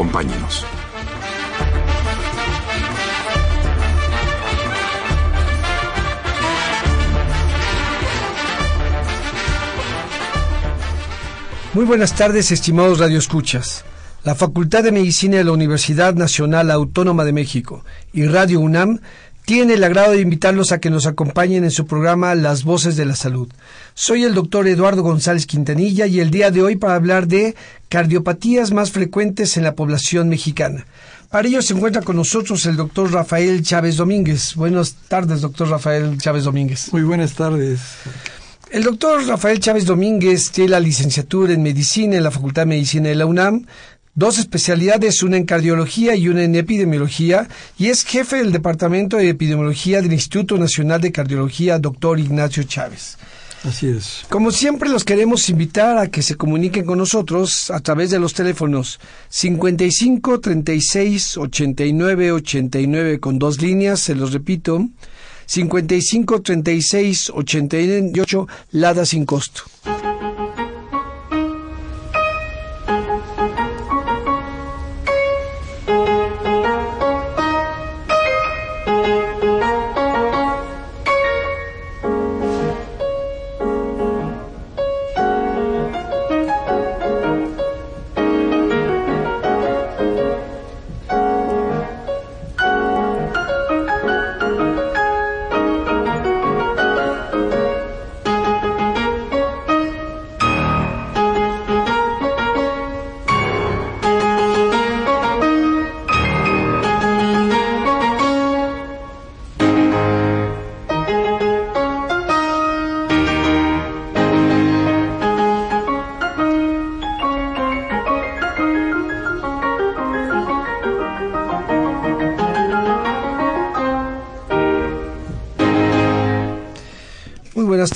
Acompáñenos. Muy buenas tardes, estimados radioescuchas. La Facultad de Medicina de la Universidad Nacional Autónoma de México y Radio UNAM tiene el agrado de invitarlos a que nos acompañen en su programa Las Voces de la Salud. Soy el doctor Eduardo González Quintanilla y el día de hoy para hablar de cardiopatías más frecuentes en la población mexicana. Para ello se encuentra con nosotros el doctor Rafael Chávez Domínguez. Buenas tardes, doctor Rafael Chávez Domínguez. Muy buenas tardes. El doctor Rafael Chávez Domínguez tiene la licenciatura en medicina en la Facultad de Medicina de la UNAM, dos especialidades, una en cardiología y una en epidemiología, y es jefe del Departamento de Epidemiología del Instituto Nacional de Cardiología, doctor Ignacio Chávez. Así es. Como siempre, los queremos invitar a que se comuniquen con nosotros a través de los teléfonos 55 36 89 89 con dos líneas, se los repito, 55 36 88 Lada sin costo.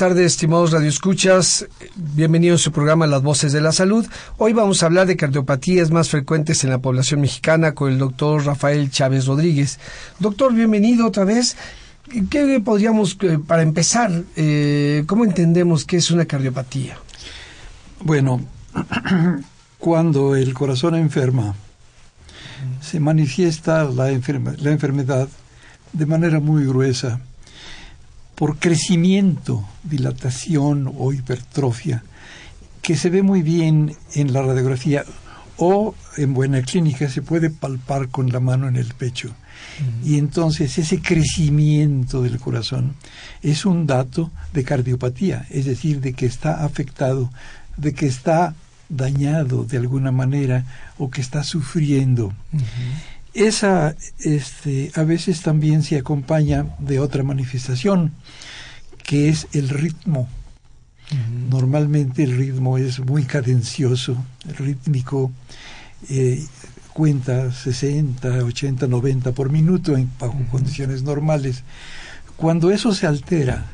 Tardes, estimados radioescuchas. Bienvenidos a su programa Las Voces de la Salud. Hoy vamos a hablar de cardiopatías más frecuentes en la población mexicana con el doctor Rafael Chávez Rodríguez. Doctor, bienvenido otra vez. ¿Qué podríamos, eh, para empezar, eh, cómo entendemos qué es una cardiopatía? Bueno, cuando el corazón enferma, se manifiesta la enfermedad de manera muy gruesa por crecimiento, dilatación o hipertrofia, que se ve muy bien en la radiografía o en buena clínica se puede palpar con la mano en el pecho. Y entonces ese crecimiento del corazón es un dato de cardiopatía, es decir, de que está afectado, de que está dañado de alguna manera o que está sufriendo. Esa este, a veces también se acompaña de otra manifestación, que es el ritmo. Normalmente el ritmo es muy cadencioso, rítmico, eh, cuenta 60, 80, 90 por minuto en, bajo condiciones normales. Cuando eso se altera,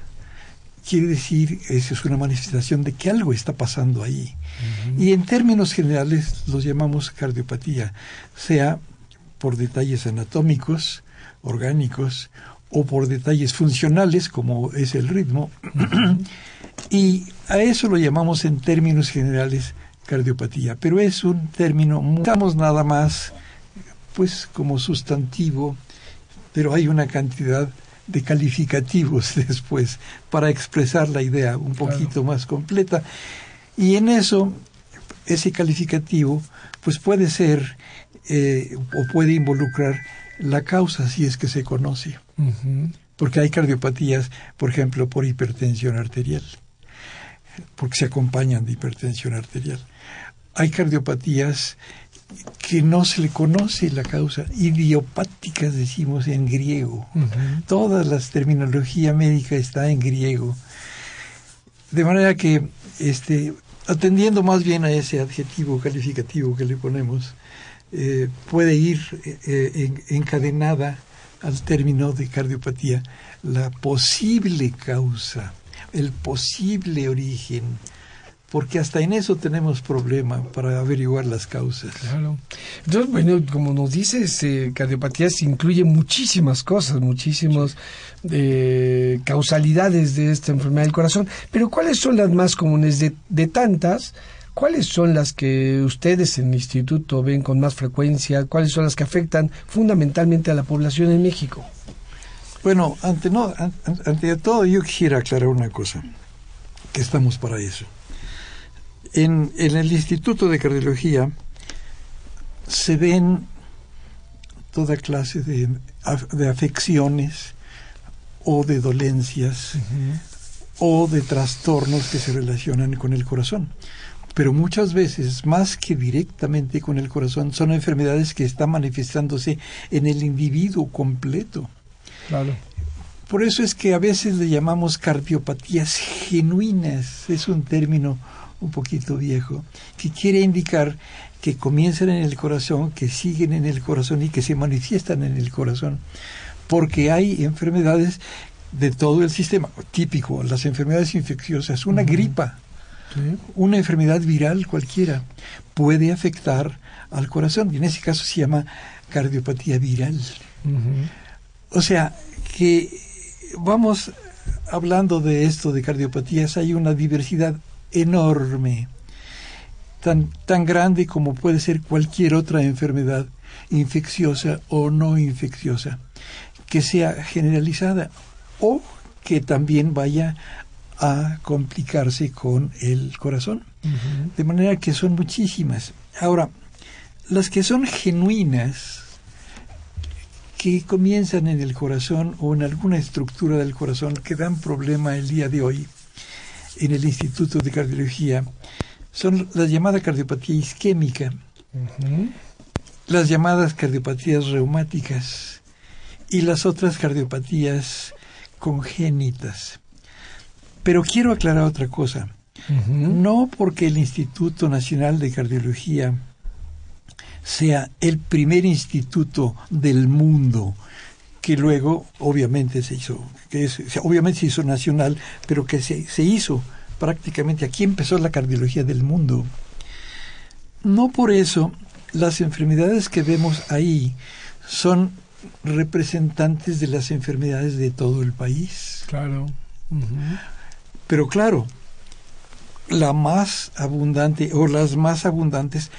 quiere decir, eso es una manifestación de que algo está pasando ahí. Y en términos generales los llamamos cardiopatía, sea por detalles anatómicos, orgánicos, o por detalles funcionales, como es el ritmo, y a eso lo llamamos en términos generales cardiopatía, pero es un término, usamos nada más, pues como sustantivo, pero hay una cantidad de calificativos después para expresar la idea un poquito más completa. Y en eso, ese calificativo, pues puede ser eh, o puede involucrar la causa si es que se conoce. Porque hay cardiopatías, por ejemplo, por hipertensión arterial, porque se acompañan de hipertensión arterial. Hay cardiopatías que no se le conoce la causa, idiopáticas decimos en griego. Toda la terminología médica está en griego. De manera que este, atendiendo más bien a ese adjetivo calificativo que le ponemos, eh, puede ir eh, encadenada al término de cardiopatía la posible causa, el posible origen, porque hasta en eso tenemos problema para averiguar las causas. Entonces, bueno, como nos dices, eh, cardiopatías incluye muchísimas cosas, muchísimas eh, causalidades de esta enfermedad del corazón, pero ¿cuáles son las más comunes de tantas? ¿Cuáles son las que ustedes en el instituto ven con más frecuencia? ¿Cuáles son las que afectan fundamentalmente a la población en México? Bueno, ante, no, ante todo yo quisiera aclarar una cosa, que estamos para eso. En, en el Instituto de Cardiología se ven toda clase de, de afecciones o de dolencias o de trastornos que se relacionan con el corazón. Pero muchas veces, más que directamente con el corazón, son enfermedades que están manifestándose en el individuo completo. Claro. Por eso es que a veces le llamamos cardiopatías genuinas. Es un término un poquito viejo, que quiere indicar que comienzan en el corazón, que siguen en el corazón y que se manifiestan en el corazón. Porque hay enfermedades de todo el sistema, típico, las enfermedades infecciosas, una gripa, una enfermedad viral cualquiera, puede afectar al corazón, y en ese caso se llama cardiopatía viral. O sea, que vamos hablando de esto de cardiopatías, hay una diversidad enorme, tan, tan grande como puede ser cualquier otra enfermedad infecciosa o no infecciosa, que sea generalizada o que también vaya a complicarse con el corazón. De manera que son muchísimas. Ahora, las que son genuinas, que comienzan en el corazón o en alguna estructura del corazón que dan problema el día de hoy, en el Instituto de Cardiología son la llamada cardiopatía isquémica, las llamadas cardiopatías reumáticas y las otras cardiopatías congénitas. Pero quiero aclarar otra cosa. No porque el Instituto Nacional de Cardiología sea el primer instituto del mundo que luego obviamente se hizo, que es, obviamente se hizo nacional, pero que se, se hizo prácticamente, aquí empezó la cardiología del mundo. No por eso las enfermedades que vemos ahí son representantes de las enfermedades de todo el país. Claro. Pero claro, la más abundante o las más abundantes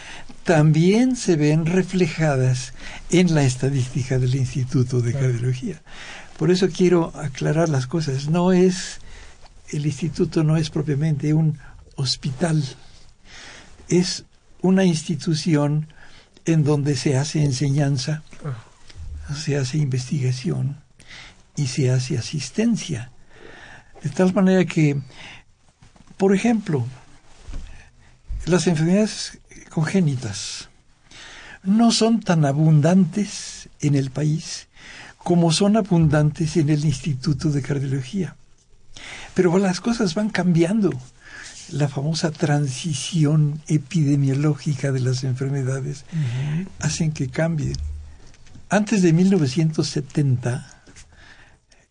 también se ven reflejadas en la estadística del Instituto de Cardiología. Por eso quiero aclarar las cosas. No es, el instituto no es propiamente un hospital, es una institución en donde se hace enseñanza, se hace investigación y se hace asistencia. De tal manera que, por ejemplo, las enfermedades congénitas no son tan abundantes en el país como son abundantes en el Instituto de Cardiología. Pero las cosas van cambiando. La famosa transición epidemiológica de las enfermedades hacen que cambien. Antes de 1970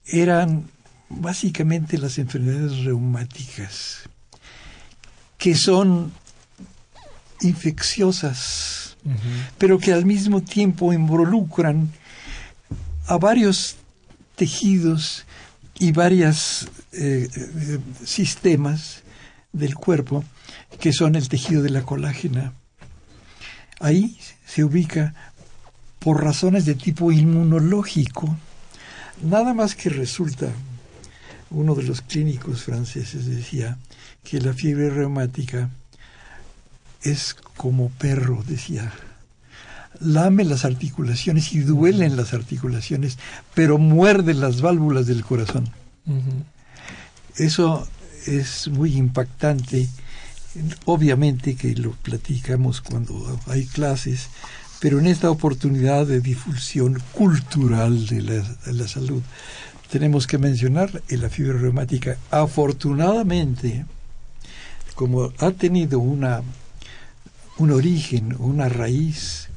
eran básicamente las enfermedades reumáticas, que son infecciosas, pero que al mismo tiempo involucran a varios tejidos y varios eh, eh, sistemas del cuerpo que son el tejido de la colágena. Ahí se ubica por razones de tipo inmunológico. Nada más que resulta, uno de los clínicos franceses decía que la fiebre reumática es como perro, decía. Lame las articulaciones y duele en las articulaciones, pero muerde las válvulas del corazón. Eso es muy impactante. Obviamente que lo platicamos cuando hay clases, pero en esta oportunidad de difusión cultural de la, de la salud tenemos que mencionar la fiebre reumática. Afortunadamente, como ha tenido una, un origen, una raíz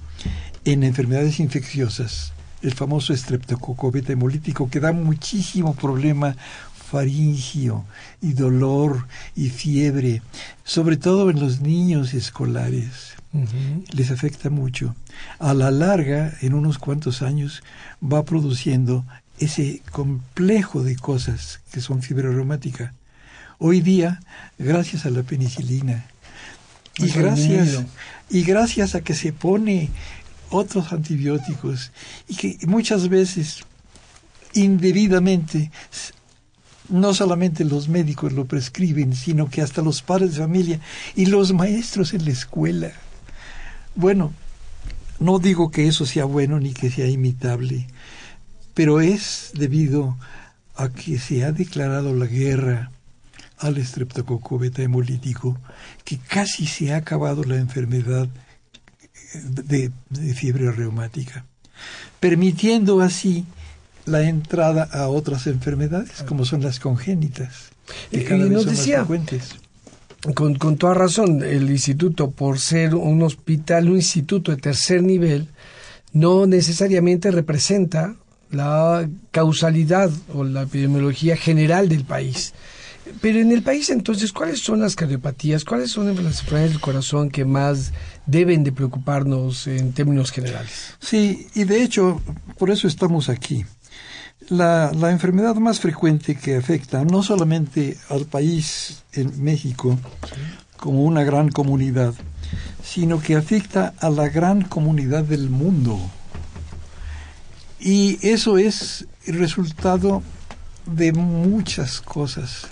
en enfermedades infecciosas, el famoso estreptococo beta hemolítico, que da muchísimo problema faringio y dolor y fiebre, sobre todo en los niños escolares. Les afecta mucho. A la larga, en unos cuantos años, va produciendo ese complejo de cosas que son fiebre reumática. Hoy día, gracias a la penicilina y gracias, y gracias a que se pone otros antibióticos y que muchas veces indebidamente no solamente los médicos lo prescriben, sino que hasta los padres de familia y los maestros en la escuela. Bueno, no digo que eso sea bueno ni que sea imitable, pero es debido a que se ha declarado la guerra al estreptococo beta hemolítico, que casi se ha acabado la enfermedad de, de fiebre reumática, permitiendo así la entrada a otras enfermedades, como son las congénitas. Que cada nos decía, con, con toda razón, el instituto, por ser un hospital, un instituto de tercer nivel, no necesariamente representa la causalidad o la epidemiología general del país. Pero en el país entonces, ¿cuáles son las cardiopatías? ¿Cuáles son las enfermedades del corazón que más deben de preocuparnos en términos generales? Sí, y de hecho, por eso estamos aquí. La, enfermedad más frecuente que afecta no solamente al país, en México, como una gran comunidad, sino que afecta a la gran comunidad del mundo. Y eso es el resultado de muchas cosas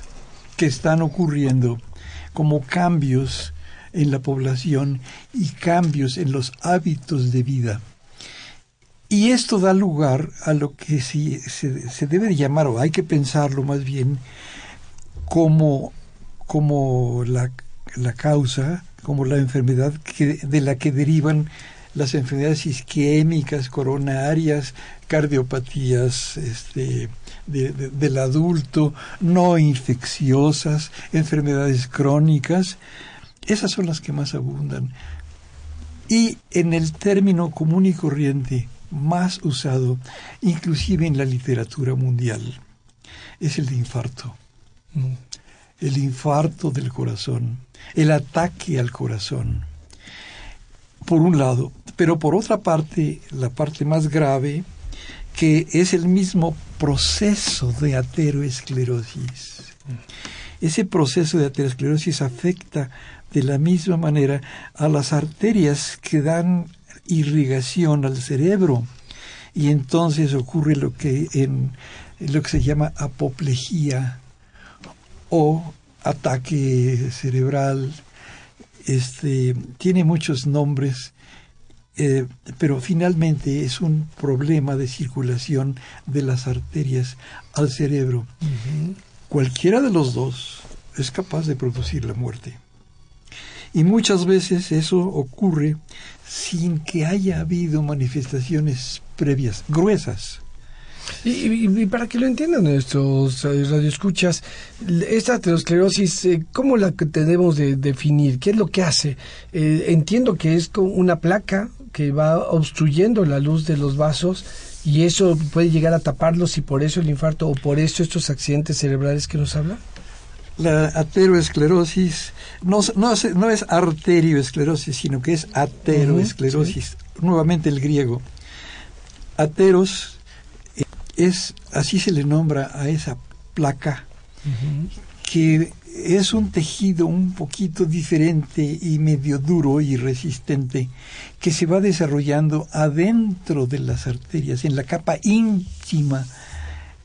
que están ocurriendo, como cambios en la población y cambios en los hábitos de vida. Y esto da lugar a lo que se, se, debe llamar, o hay que pensarlo más bien, como, como la, la causa, como la enfermedad de la que derivan las enfermedades isquémicas, coronarias, cardiopatías este, del adulto, no infecciosas, enfermedades crónicas. Esas son las que más abundan. Y en el término común y corriente, más usado, inclusive en la literatura mundial, es el de infarto. Mm. El infarto del corazón, el ataque al corazón. Por un lado, pero por otra parte, la parte más grave, que es el mismo proceso de ateroesclerosis. Ese proceso de ateroesclerosis afecta de la misma manera a las arterias que dan irrigación al cerebro y entonces ocurre lo que en lo que se llama apoplejía o ataque cerebral este tiene muchos nombres eh, pero finalmente es un problema de circulación de las arterias al cerebro cualquiera de los dos es capaz de producir la muerte y muchas veces eso ocurre sin que haya habido manifestaciones previas, gruesas. Y, para que lo entiendan nuestros eh, radioescuchas, esta aterosclerosis, eh, ¿cómo la tenemos de definir? ¿Qué es lo que hace? Eh, entiendo que es una placa que va obstruyendo la luz de los vasos y eso puede llegar a taparlos y por eso el infarto o por eso estos accidentes cerebrales que nos habla la ateroesclerosis no, no, no es arterioesclerosis, sino que es ateroesclerosis. Nuevamente el griego. Ateros eh, es, así se le nombra a esa placa, que es un tejido un poquito diferente y medio duro y resistente que se va desarrollando adentro de las arterias, en la capa íntima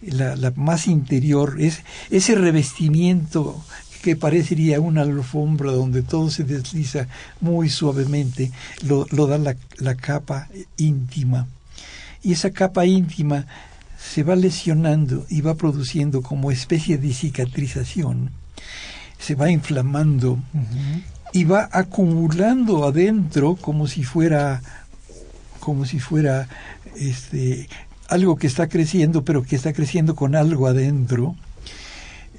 la, más interior, es ese revestimiento que parecería una alfombra donde todo se desliza muy suavemente, lo, da la, la, capa íntima. Y esa capa íntima se va lesionando y va produciendo como especie de cicatrización, se va inflamando y va acumulando adentro como si fuera como si fuera este algo que está creciendo, pero que está creciendo con algo adentro,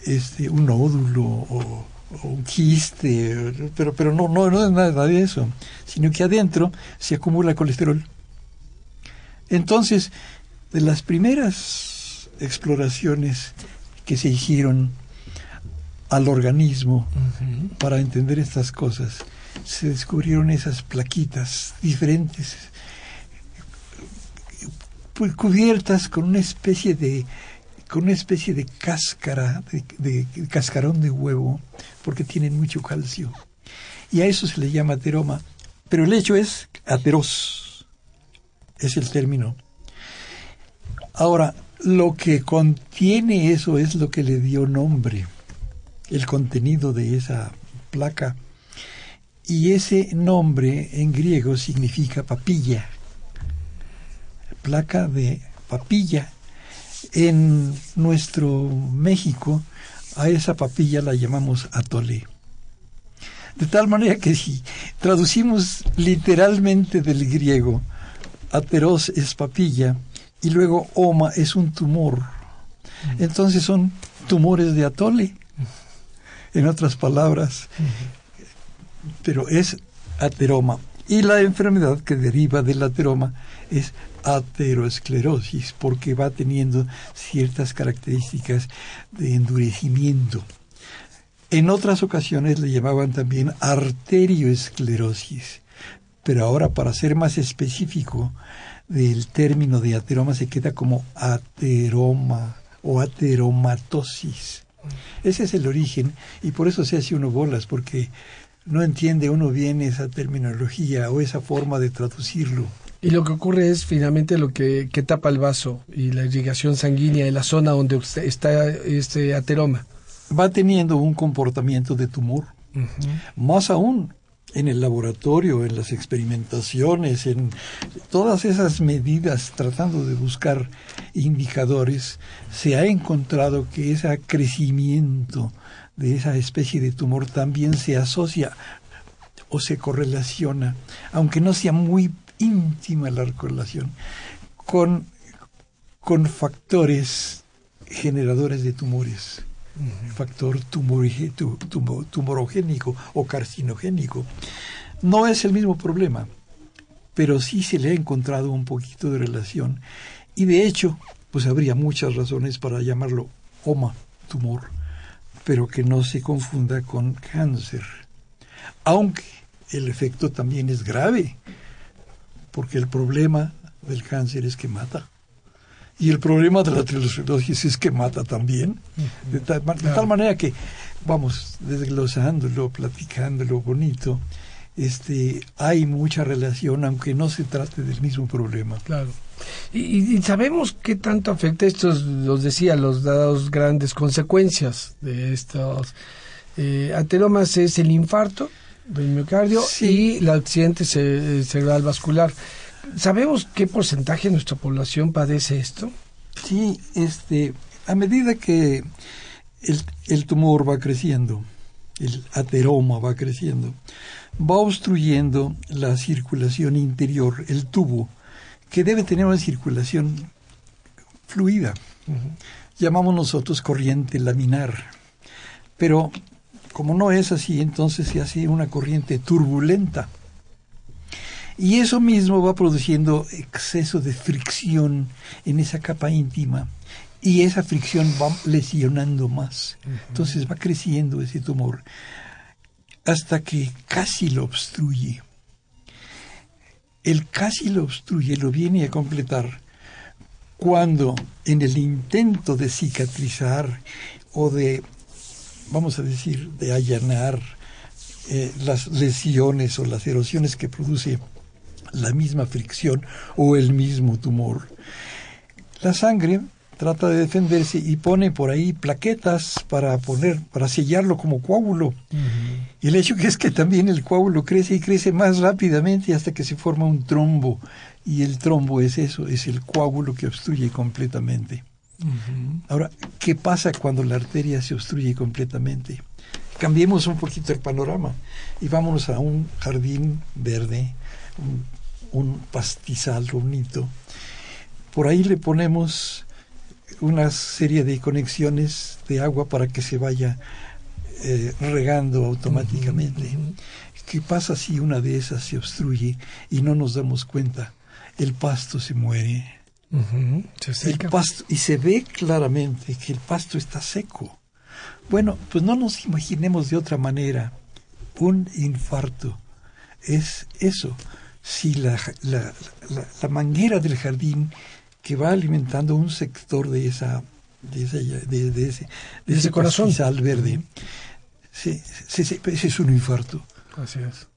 este, un nódulo o o un quiste, pero, pero no, no, no es nada de eso, sino que adentro se acumula colesterol. Entonces, de las primeras exploraciones que se hicieron al organismo para entender estas cosas, se descubrieron esas plaquitas diferentes, pues, cubiertas con una especie de con una especie de cáscara, de, cascarón de huevo, porque tienen mucho calcio. Y a eso se le llama ateroma. Pero el hecho es ateros, es el término. Ahora, lo que contiene eso es lo que le dio nombre, el contenido de esa placa. Y ese nombre en griego significa papilla, placa de papilla. En nuestro México a esa papilla la llamamos atole. De tal manera que si traducimos literalmente del griego, ateros es papilla y luego oma es un tumor. Entonces son tumores de atole, en otras palabras, pero es ateroma. Y la enfermedad que deriva del ateroma es ateroesclerosis, porque va teniendo ciertas características de endurecimiento. En otras ocasiones le llamaban también arterioesclerosis, pero ahora para ser más específico del término de ateroma se queda como ateroma o ateromatosis. Ese es el origen y por eso se hace uno bolas, porque no entiende uno bien esa terminología o esa forma de traducirlo. Y lo que ocurre es finalmente lo que, tapa el vaso y la irrigación sanguínea en la zona donde está este ateroma. Va teniendo un comportamiento de tumor. Más aún, en el laboratorio, en las experimentaciones, en todas esas medidas tratando de buscar indicadores, se ha encontrado que ese crecimiento de esa especie de tumor también se asocia o se correlaciona, aunque no sea muy íntima la correlación con, con factores generadores de tumores, factor tumorogénico o carcinogénico. No es el mismo problema, pero sí se le ha encontrado un poquito de relación y de hecho, pues habría muchas razones para llamarlo OMA, tumor, pero que no se confunda con cáncer, aunque el efecto también es grave porque el problema del cáncer es que mata. Y el problema de la aterosclerosis es que mata también. De tal, manera que, vamos, desglosándolo, platicándolo bonito, este, hay mucha relación, aunque no se trate del mismo problema. Claro. Y, sabemos qué tanto afecta estos, los decía, los dados grandes consecuencias de estos eh, ateromas es el infarto, del miocardio y el accidente cerebral vascular. ¿Sabemos qué porcentaje de nuestra población padece esto? Sí, este, a medida que el, el tumor va creciendo, el ateroma va creciendo, va obstruyendo la circulación interior, el tubo, que debe tener una circulación fluida. Llamamos nosotros corriente laminar. Pero como no es así, entonces se hace una corriente turbulenta. Y eso mismo va produciendo exceso de fricción en esa capa íntima y esa fricción va lesionando más. Entonces va creciendo ese tumor hasta que casi lo obstruye. El casi lo obstruye lo viene a completar cuando en el intento de cicatrizar o de vamos a decir, de allanar eh, las lesiones o las erosiones que produce la misma fricción o el mismo tumor. La sangre trata de defenderse y pone por ahí plaquetas para poner, para sellarlo como coágulo. Y el hecho que es que también el coágulo crece y crece más rápidamente hasta que se forma un trombo. Y el trombo es eso, es el coágulo que obstruye completamente. Ahora, ¿qué pasa cuando la arteria se obstruye completamente? Cambiemos un poquito el panorama y vámonos a un jardín verde, un, pastizal bonito. Por ahí le ponemos una serie de conexiones de agua para que se vaya eh, regando automáticamente. ¿Qué pasa si una de esas se obstruye y no nos damos cuenta? El pasto se muere. el pasto, y se ve claramente que el pasto está seco. Bueno, pues no nos imaginemos de otra manera. Un infarto es eso. Si la, la, la, manguera del jardín que va alimentando un sector de esa de, ese, de, ese, de ese, corazón verde, ese es un infarto. Así es.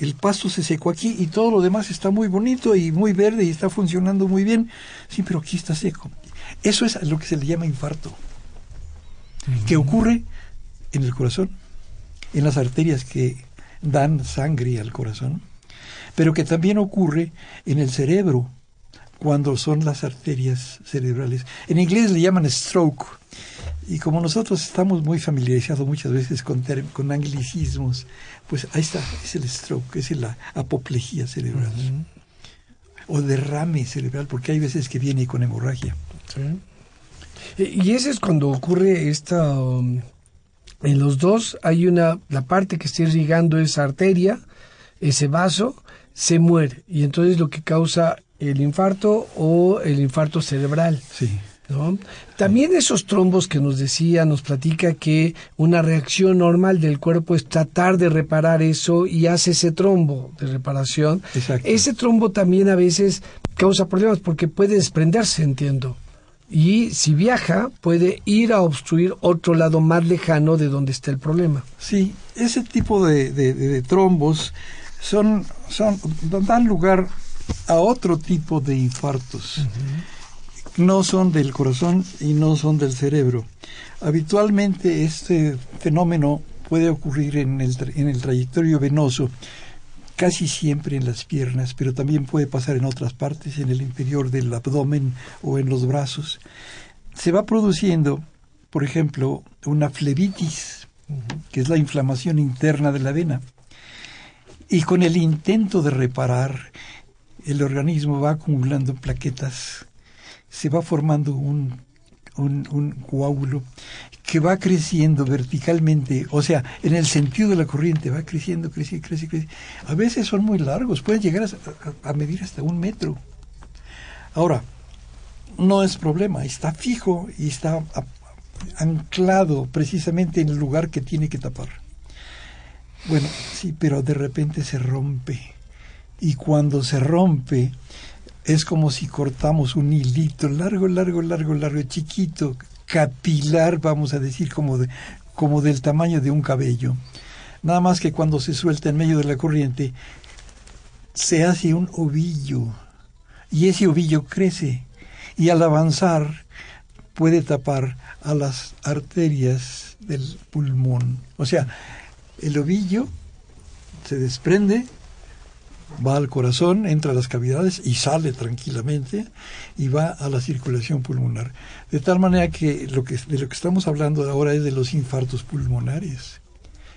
El, pasto se secó aquí y todo lo demás está muy bonito y muy verde y está funcionando muy bien. Sí, pero aquí está seco. Eso es lo que se le llama infarto. Que ocurre en el corazón, en las arterias que dan sangre al corazón, pero que también ocurre en el cerebro cuando son las arterias cerebrales. En inglés le llaman stroke. Y como nosotros estamos muy familiarizados muchas veces con, con anglicismos, pues ahí está, es el stroke, es la apoplejía cerebral. O derrame cerebral, porque hay veces que viene con hemorragia. Y ese es cuando ocurre esta... Um, en los dos hay una... La parte que está irrigando esa arteria, ese vaso, se muere. Y entonces lo que causa el infarto o el infarto cerebral. Sí. También esos trombos que nos decía, nos platica que una reacción normal del cuerpo es tratar de reparar eso y hace ese trombo de reparación. Ese trombo también a veces causa problemas porque puede desprenderse, entiendo. Y si viaja, puede ir a obstruir otro lado más lejano de donde está el problema. Sí, ese tipo de, trombos son, son, dan lugar a otro tipo de infartos no son del corazón y no son del cerebro. Habitualmente este fenómeno puede ocurrir en el, en el trayectorio venoso, casi siempre en las piernas, pero también puede pasar en otras partes, en el interior del abdomen o en los brazos. Se va produciendo, por ejemplo, una flebitis, que es la inflamación interna de la vena. Y con el intento de reparar, el organismo va acumulando plaquetas se va formando un, un, coágulo que va creciendo verticalmente, o sea, en el sentido de la corriente, va creciendo, creciendo, crece, crece. A veces son muy largos, pueden llegar a, medir hasta un metro. Ahora, no es problema, está fijo y está anclado precisamente en el lugar que tiene que tapar. Bueno, sí, pero de repente se rompe. Y cuando se rompe, es como si cortamos un hilito largo, largo, largo, largo, chiquito, capilar, vamos a decir, como, de, como del tamaño de un cabello. Nada más que cuando se suelta en medio de la corriente, se hace un ovillo y ese ovillo crece y al avanzar puede tapar a las arterias del pulmón. O sea, el ovillo se desprende va al corazón, entra a las cavidades y sale tranquilamente y va a la circulación pulmonar. De tal manera que, lo que de lo que estamos hablando ahora es de los infartos pulmonares,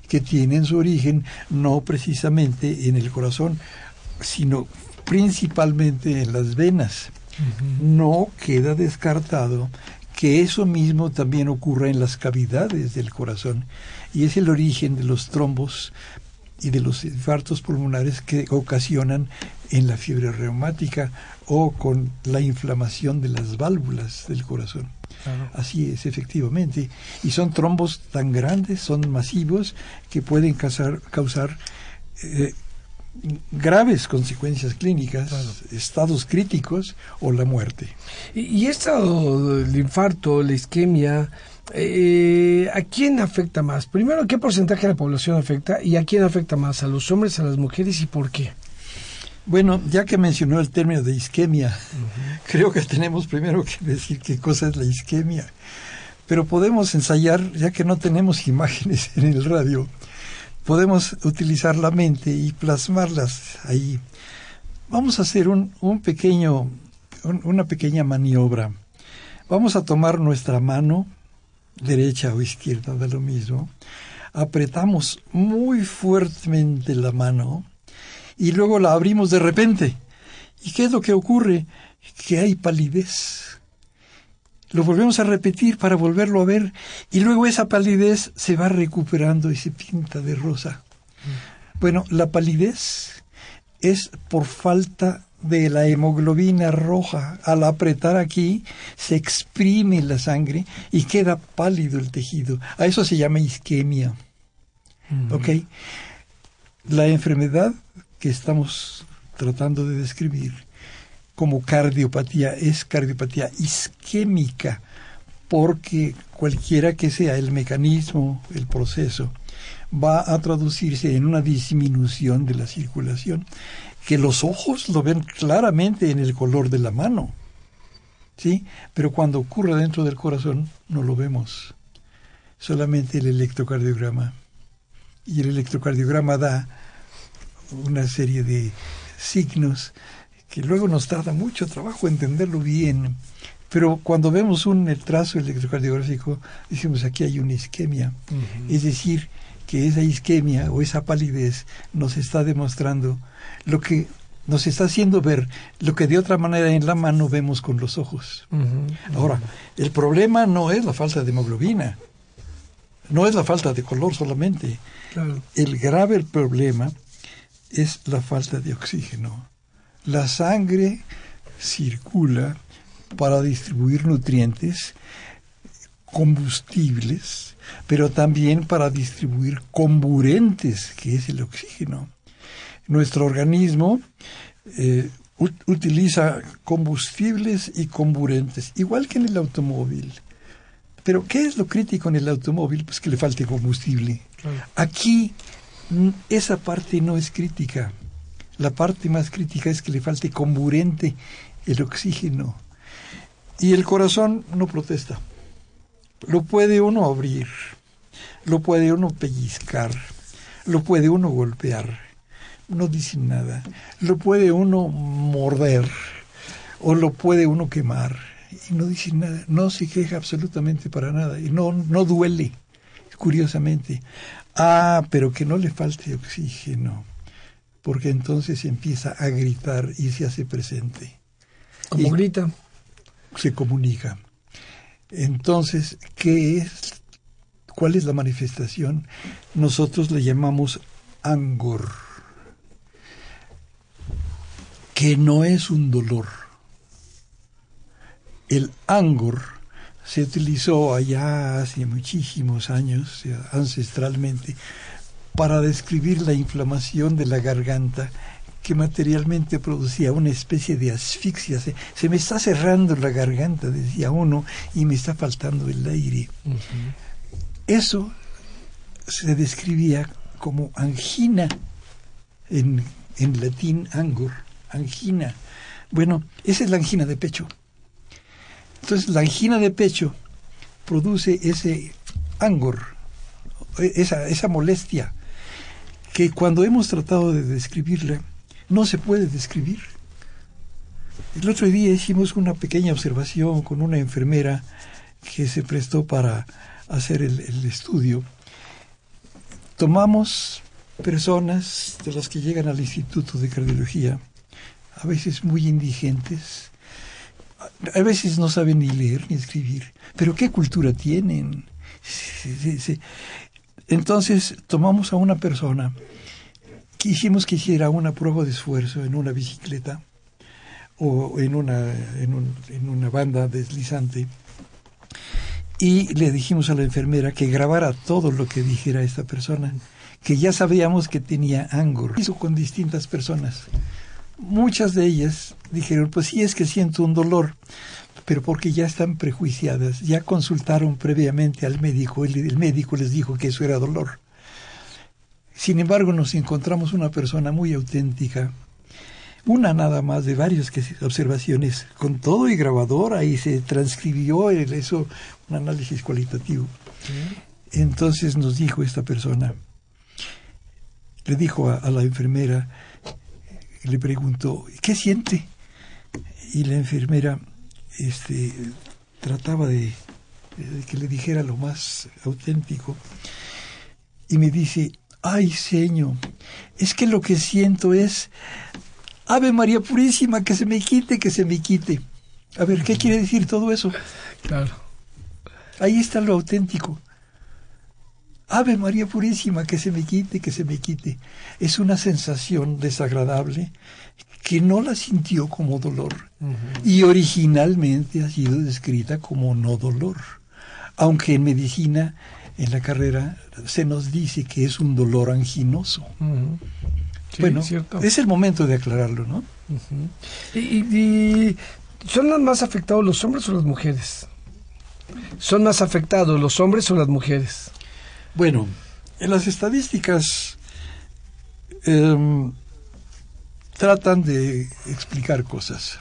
que tienen su origen no precisamente en el corazón, sino principalmente en las venas. No queda descartado que eso mismo también ocurra en las cavidades del corazón y es el origen de los trombos y de los infartos pulmonares que ocasionan en la fiebre reumática o con la inflamación de las válvulas del corazón. Así es, efectivamente. Y son trombos tan grandes, son masivos, que pueden causar, causar eh, graves consecuencias clínicas, estados críticos o la muerte. Y, y esto, el infarto, la isquemia, eh, ¿A quién afecta más? Primero, ¿qué porcentaje de la población afecta? ¿Y a quién afecta más? ¿A los hombres, a las mujeres y por qué? Bueno, ya que mencionó el término de isquemia, creo que tenemos primero que decir qué cosa es la isquemia. Pero podemos ensayar, ya que no tenemos imágenes en el radio, podemos utilizar la mente y plasmarlas ahí. Vamos a hacer un, un pequeño, una pequeña maniobra. Vamos a tomar nuestra mano, derecha o izquierda, da lo mismo, apretamos muy fuertemente la mano y luego la abrimos de repente. ¿Y qué es lo que ocurre? Que hay palidez. lo volvemos a repetir para volverlo a ver y luego esa palidez se va recuperando y se pinta de rosa. Bueno, la palidez es por falta de la hemoglobina roja. Al apretar aquí se exprime la sangre y queda pálido el tejido. A eso se llama isquemia. ¿Ok? La enfermedad que estamos tratando de describir como cardiopatía es cardiopatía isquémica, porque cualquiera que sea el mecanismo, el proceso, va a traducirse en una disminución de la circulación, que los ojos lo ven claramente en el color de la mano, ¿sí? Pero cuando ocurre dentro del corazón no lo vemos, solamente el electrocardiograma. Y el electrocardiograma da una serie de signos que luego nos tarda mucho trabajo entenderlo bien. Pero cuando vemos un el trazo electrocardiográfico, decimos aquí hay una isquemia. Es decir, que esa isquemia o esa palidez nos está demostrando lo que nos está haciendo ver lo que de otra manera en la mano vemos con los ojos. Ahora, el problema no es la falta de hemoglobina, no es la falta de color solamente. El grave problema es la falta de oxígeno. La sangre circula para distribuir nutrientes, combustibles, pero también para distribuir comburentes, que es el oxígeno. Nuestro organismo eh, utiliza combustibles y comburentes, igual que en el automóvil. Pero ¿qué es lo crítico en el automóvil? Pues que le falte combustible. Aquí mm, esa parte no es crítica. La parte más crítica es que le falte comburente, el oxígeno. Y el corazón no protesta. Lo puede uno abrir, lo puede uno pellizcar, lo puede uno golpear, no dice nada. Lo puede uno morder o lo puede uno quemar y no dice nada. No se queja absolutamente para nada y no, no duele, curiosamente. Ah, pero que no le falte oxígeno porque entonces empieza a gritar y se hace presente. ¿Cómo grita? Se comunica. Entonces, ¿qué es? ¿Cuál es la manifestación? Nosotros le llamamos angor, que no es un dolor. El angor se utilizó allá hace muchísimos años, ancestralmente, para describir la inflamación de la garganta que materialmente producía una especie de asfixia. Se, me está cerrando la garganta, decía uno, y me está faltando el aire. Eso se describía como angina, en, en latín angor, angina. Bueno, esa es la angina de pecho. Entonces, la angina de pecho produce ese angor, esa, esa molestia que cuando hemos tratado de describirla, no se puede describir. El otro día hicimos una pequeña observación con una enfermera que se prestó para hacer el, estudio. Tomamos personas de las que llegan al Instituto de Cardiología, a veces muy indigentes, a veces no saben ni leer ni escribir, pero ¿qué cultura tienen? Entonces tomamos a una persona, quisimos que hiciera una prueba de esfuerzo en una bicicleta o en una, en, una banda deslizante y le dijimos a la enfermera que grabara todo lo que dijera esta persona, que ya sabíamos que tenía angor. Hizo con distintas personas. Muchas de ellas dijeron, pues sí es que siento un dolor, pero porque ya están prejuiciadas, ya consultaron previamente al médico, y el médico les dijo que eso era dolor. Sin embargo, nos encontramos una persona muy auténtica, una nada más de varias observaciones, con todo y grabadora, y se transcribió eso, un análisis cualitativo. Entonces nos dijo esta persona, le dijo a la enfermera, le preguntó, ¿qué siente? Y la enfermera este, trataba de, que le dijera lo más auténtico y me dice, ay Señor, es que lo que siento es, Ave María Purísima, que se me quite, que se me quite. A ver, ¿qué quiere decir todo eso? Claro. Ahí está lo auténtico. Ave María Purísima, que se me quite, que se me quite. Es una sensación desagradable que no la sintió como dolor y originalmente ha sido descrita como no dolor, aunque en medicina, en la carrera, se nos dice que es un dolor anginoso. bueno, es el momento de aclararlo, ¿no? y, ¿Son los más afectados los hombres o las mujeres? ¿Son más afectados los hombres o las mujeres? Bueno, en las estadísticas em, tratan de explicar cosas,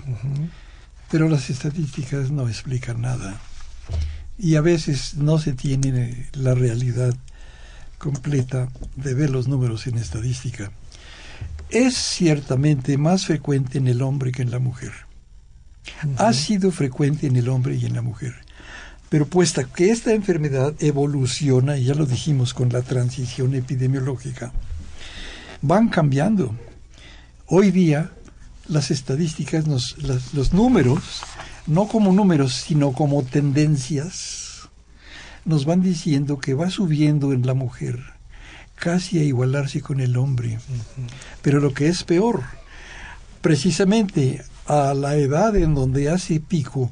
pero las estadísticas no explican nada. Y a veces no se tiene la realidad completa de ver los números en estadística. Es ciertamente más frecuente en el hombre que en la mujer. Ha sido frecuente en el hombre y en la mujer. Pero puesta que esta enfermedad evoluciona, y ya lo dijimos con la transición epidemiológica, van cambiando. Hoy día las estadísticas, los números, no como números, sino como tendencias, nos van diciendo que va subiendo en la mujer, casi a igualarse con el hombre. Pero lo que es peor, precisamente a la edad en donde hace pico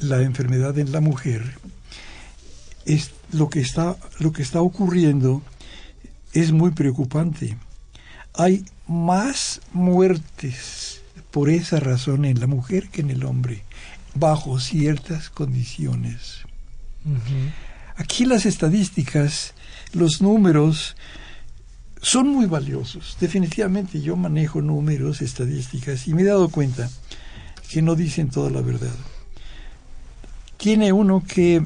la enfermedad en la mujer, es lo que está, lo que está ocurriendo es muy preocupante. Hay más muertes por esa razón en la mujer que en el hombre, bajo ciertas condiciones. Aquí las estadísticas, los números, son muy valiosos. Definitivamente yo manejo números, estadísticas, y me he dado cuenta que no dicen toda la verdad. Tiene uno que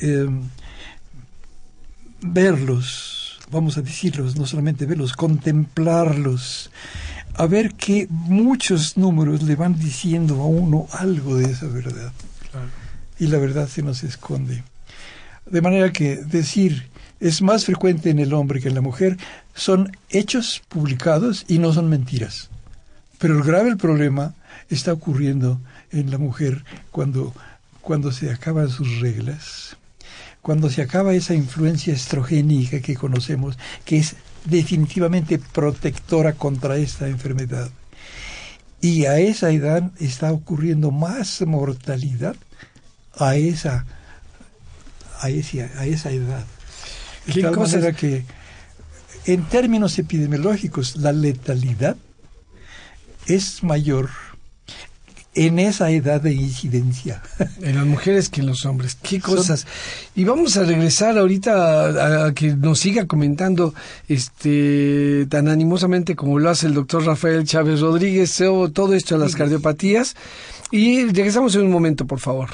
eh, verlos, vamos a decirlos, no solamente verlos, contemplarlos, a ver que muchos números le van diciendo a uno algo de esa verdad. Y la verdad se nos esconde. De manera que decir es más frecuente en el hombre que en la mujer, son hechos publicados y no son mentiras. Pero el grave problema está ocurriendo en la mujer cuando, cuando se acaban sus reglas, cuando se acaba esa influencia estrogénica que conocemos, que es definitivamente protectora contra esta enfermedad. Y a esa edad está ocurriendo más mortalidad a esa, a a esa edad. De tal manera que, en términos epidemiológicos, la letalidad es mayor en esa edad de incidencia. En las mujeres que en los hombres. Qué cosas. Y vamos a regresar ahorita a, que nos siga comentando este tan animosamente como lo hace el doctor Rafael Chávez Rodríguez, todo esto de las cardiopatías. Y regresamos en un momento, por favor.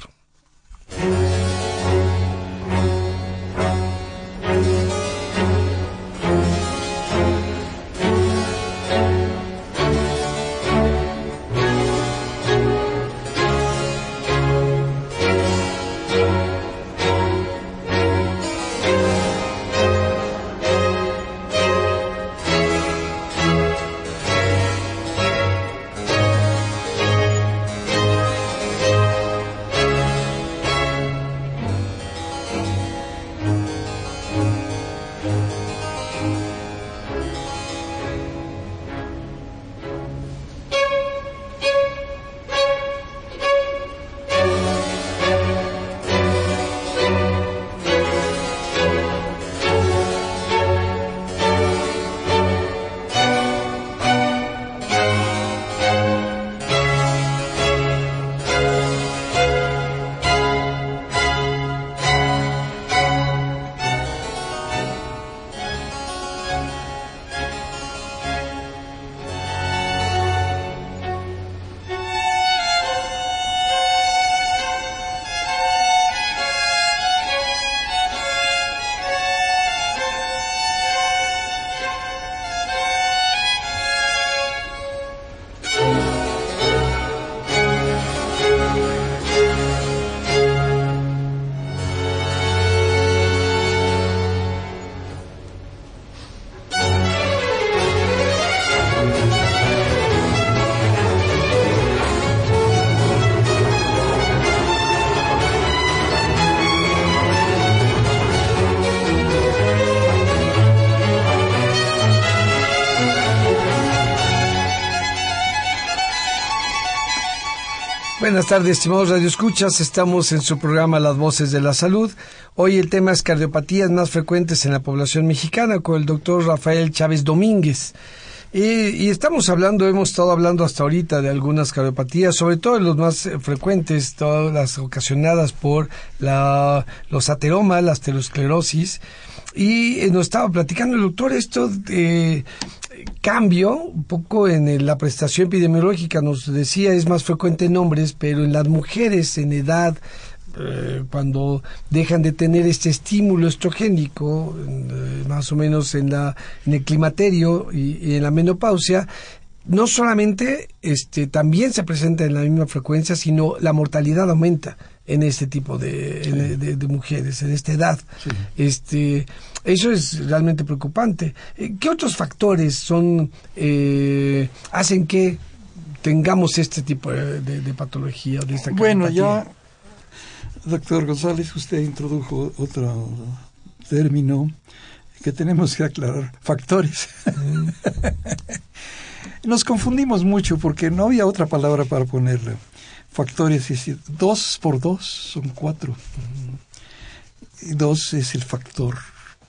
Buenas tardes, estimados radioescuchas. Estamos en su programa Las Voces de la Salud. Hoy el tema es cardiopatías más frecuentes en la población mexicana con el doctor Rafael Chávez Domínguez. Y, estamos hablando, hemos estado hablando hasta ahorita de algunas cardiopatías, sobre todo los más frecuentes, todas las ocasionadas por la, los ateromas, la aterosclerosis. Y eh, nos estaba platicando el doctor esto de cambio un poco en la prestación epidemiológica, nos decía, es más frecuente en hombres, pero en las mujeres en edad, eh, cuando dejan de tener este estímulo estrogénico, eh, más o menos en, la, en el climaterio y, en la menopausia, no solamente este, también se presenta en la misma frecuencia, sino la mortalidad aumenta en este tipo de, de, mujeres, en esta edad. Este, eso es realmente preocupante. Eh, ¿Qué otros factores son eh, hacen que tengamos este tipo de, patología? De esta bueno, ya, doctor González, usted introdujo otro término que tenemos que aclarar, factores. Nos confundimos mucho porque no había otra palabra para ponerle factores, es decir, dos por dos son cuatro. Y dos es el factor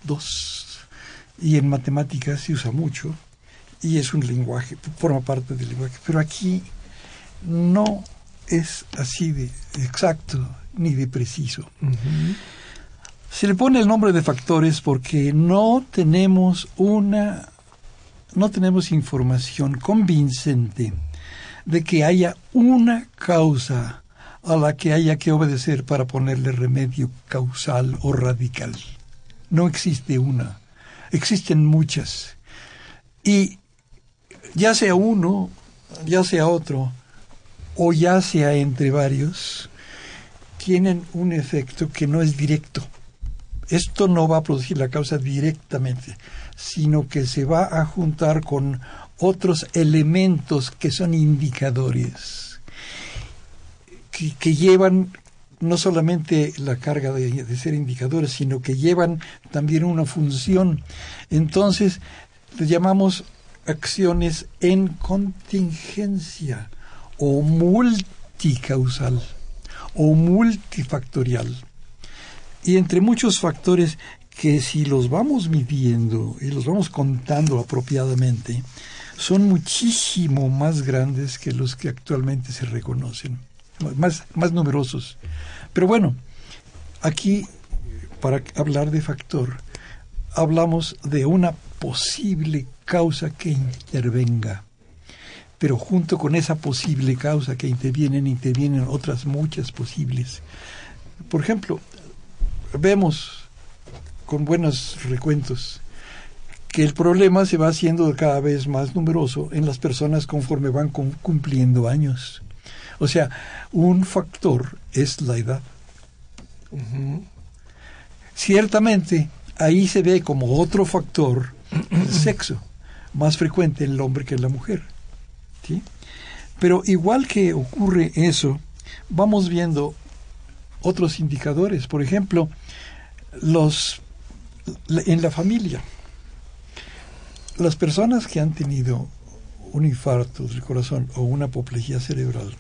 dos. Y en matemáticas se usa mucho y es un lenguaje, forma parte del lenguaje. Pero aquí no es así de exacto ni de preciso. Se le pone el nombre de factores porque no tenemos una, no tenemos información convincente de que haya una causa a la que haya que obedecer para ponerle remedio causal o radical. No existe una, existen muchas. Y ya sea uno, ya sea otro, o ya sea entre varios, tienen un efecto que no es directo. Esto no va a producir la causa directamente, sino que se va a juntar con otros elementos que son indicadores, que, llevan no solamente la carga de, ser indicadores, sino que llevan también una función. Entonces, le llamamos acciones en contingencia o multicausal o multifactorial. Y entre muchos factores que si los vamos midiendo y los vamos contando apropiadamente, son muchísimo más grandes que los que actualmente se reconocen, más, más numerosos. Pero bueno, aquí, para hablar de factor, hablamos de una posible causa que intervenga. Pero junto con esa posible causa que intervienen, intervienen otras muchas posibles. Por ejemplo, vemos con buenos recuentos que el problema se va haciendo cada vez más numeroso en las personas conforme van cumpliendo años. O sea, un factor es la edad. Ciertamente, ahí se ve como otro factor el sexo, más frecuente en el hombre que en la mujer. ¿sí? Pero igual que ocurre eso, vamos viendo otros indicadores. Por ejemplo, los en la familia las personas que han tenido un infarto del corazón o una apoplejía cerebral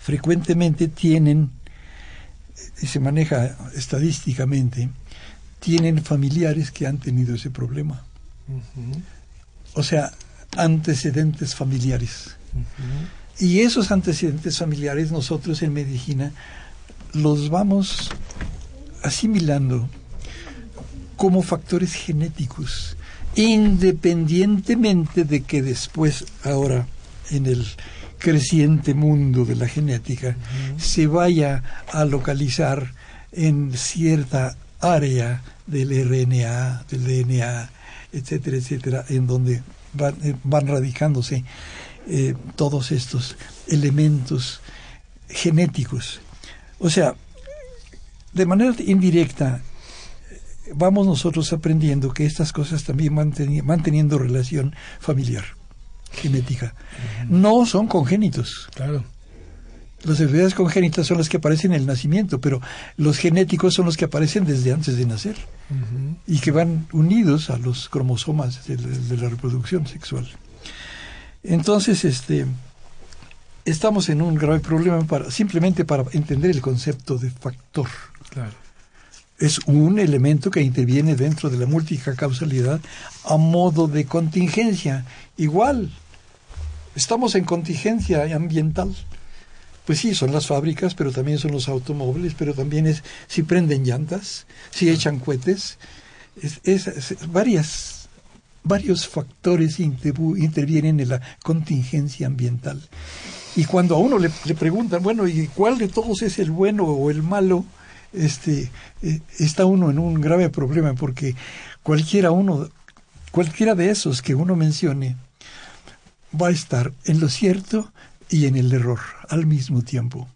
frecuentemente tienen, y se maneja estadísticamente, tienen familiares que han tenido ese problema. O sea, antecedentes familiares. Y esos antecedentes familiares nosotros en medicina los vamos asimilando como factores genéticos independientemente de que después, ahora, en el creciente mundo de la genética, se vaya a localizar en cierta área del RNA, del DNA, etcétera, etcétera, en donde van, eh, radicándose eh, todos estos elementos genéticos. O sea, de manera indirecta, vamos nosotros aprendiendo que estas cosas también van manteniendo relación familiar, genética. No son congénitos. Claro. Las enfermedades congénitas son las que aparecen en el nacimiento, pero los genéticos son los que aparecen desde antes de nacer y que van unidos a los cromosomas de, la reproducción sexual. Entonces, este, estamos en un grave problema para, simplemente para entender el concepto de factor. Claro. Es un elemento que interviene dentro de la multicausalidad a modo de contingencia. Igual, estamos en contingencia ambiental. Pues sí, son las fábricas, pero también son los automóviles, pero también es si prenden llantas, si echan cohetes. Es, varias, varios factores intervienen en la contingencia ambiental. Y cuando a uno le, preguntan, bueno, ¿y cuál de todos es el bueno o el malo? Este, eh, está uno en un grave problema porque cualquiera uno, cualquiera de esos que uno mencione va a estar en lo cierto y en el error al mismo tiempo.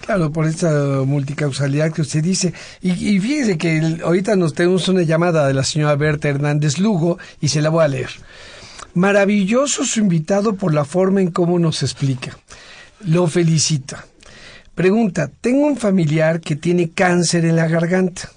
Claro, por esa multicausalidad que usted dice. Y, y fíjese que ahorita nos tenemos una llamada de la señora Berta Hernández Lugo y se la voy a leer. Maravilloso su invitado por la forma en cómo nos explica. Lo felicita. Pregunta, tengo un familiar que tiene cáncer en la garganta.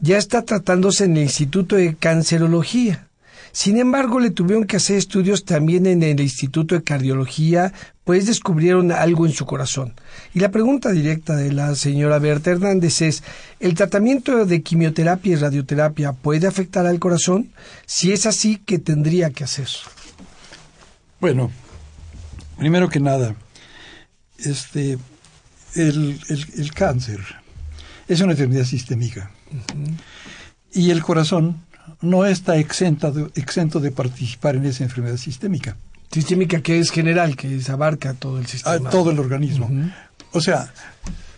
Ya está tratándose en el Instituto de Cancerología. Sin embargo, le tuvieron que hacer estudios también en el Instituto de Cardiología, pues descubrieron algo en su corazón. Y la pregunta directa de la señora Berta Hernández es, ¿el tratamiento de quimioterapia y radioterapia puede afectar al corazón? Si es así, ¿qué tendría que hacer? Bueno, primero que nada, este, el, cáncer es una enfermedad sistémica. Y el corazón no está exento exento de participar en esa enfermedad sistémica. Sistémica que es general, que abarca todo el sistema. Ah, todo el organismo. O sea,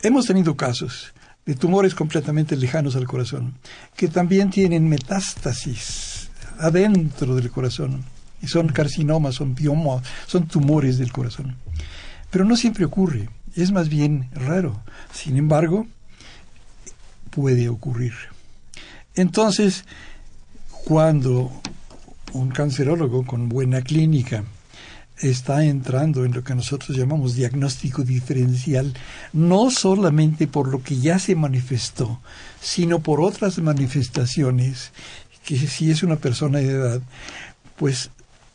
hemos tenido casos de tumores completamente lejanos al corazón, que también tienen metástasis adentro del corazón. Y son carcinomas, son biomas, son tumores del corazón. Pero no siempre ocurre, es más bien raro. Sin embargo, puede ocurrir. Entonces, cuando un cancerólogo con buena clínica está entrando en lo que nosotros llamamos diagnóstico diferencial, no solamente por lo que ya se manifestó, sino por otras manifestaciones, que si es una persona de edad, pues